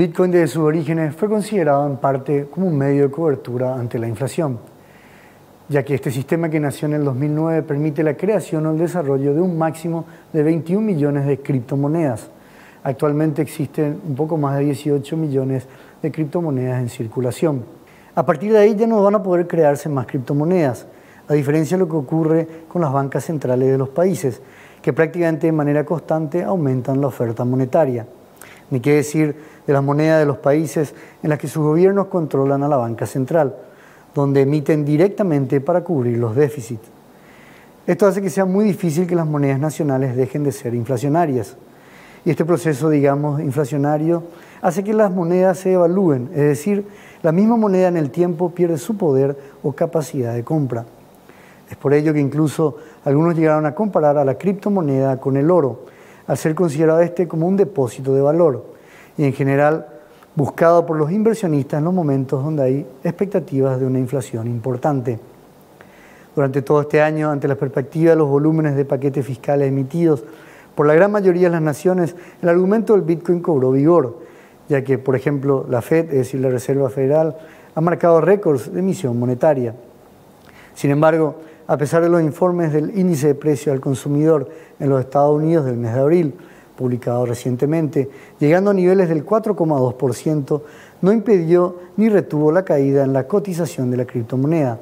Bitcoin desde sus orígenes fue considerado en parte como un medio de cobertura ante la inflación, ya que este sistema que nació en el 2009 permite la creación o el desarrollo de un máximo de 21 millones de criptomonedas. Actualmente existen un poco más de 18 millones de criptomonedas en circulación. A partir de ahí ya no van a poder crearse más criptomonedas, a diferencia de lo que ocurre con las bancas centrales de los países, que prácticamente de manera constante aumentan la oferta monetaria. Ni qué decir de las monedas de los países en las que sus gobiernos controlan a la banca central, donde emiten directamente para cubrir los déficits. Esto hace que sea muy difícil que las monedas nacionales dejen de ser inflacionarias. Y este proceso, digamos, inflacionario, hace que las monedas se evalúen, es decir, la misma moneda en el tiempo pierde su poder o capacidad de compra. Es por ello que incluso algunos llegaron a comparar a la criptomoneda con el oro, al ser considerado este como un depósito de valor y en general buscado por los inversionistas en los momentos donde hay expectativas de una inflación importante. Durante todo este año, ante la perspectiva de los volúmenes de paquetes fiscales emitidos por la gran mayoría de las naciones, el argumento del Bitcoin cobró vigor, ya que, por ejemplo, la Fed, es decir, la Reserva Federal, ha marcado récords de emisión monetaria. Sin embargo, a pesar de los informes del índice de precio al consumidor en los Estados Unidos del mes de abril, publicado recientemente, llegando a niveles del 4,2%, no impidió ni retuvo la caída en la cotización de la criptomoneda.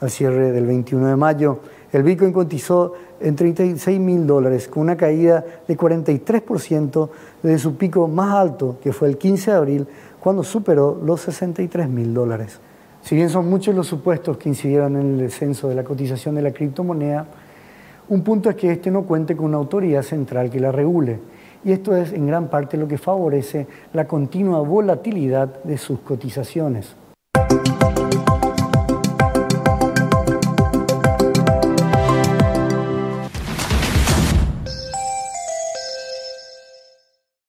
Al cierre del 21 de mayo, el Bitcoin cotizó en 36 mil dólares, con una caída de 43% desde su pico más alto, que fue el 15 de abril, cuando superó los 63 mil dólares. Si bien son muchos los supuestos que incidieron en el descenso de la cotización de la criptomoneda, un punto es que éste no cuente con una autoridad central que la regule, y esto es en gran parte lo que favorece la continua volatilidad de sus cotizaciones.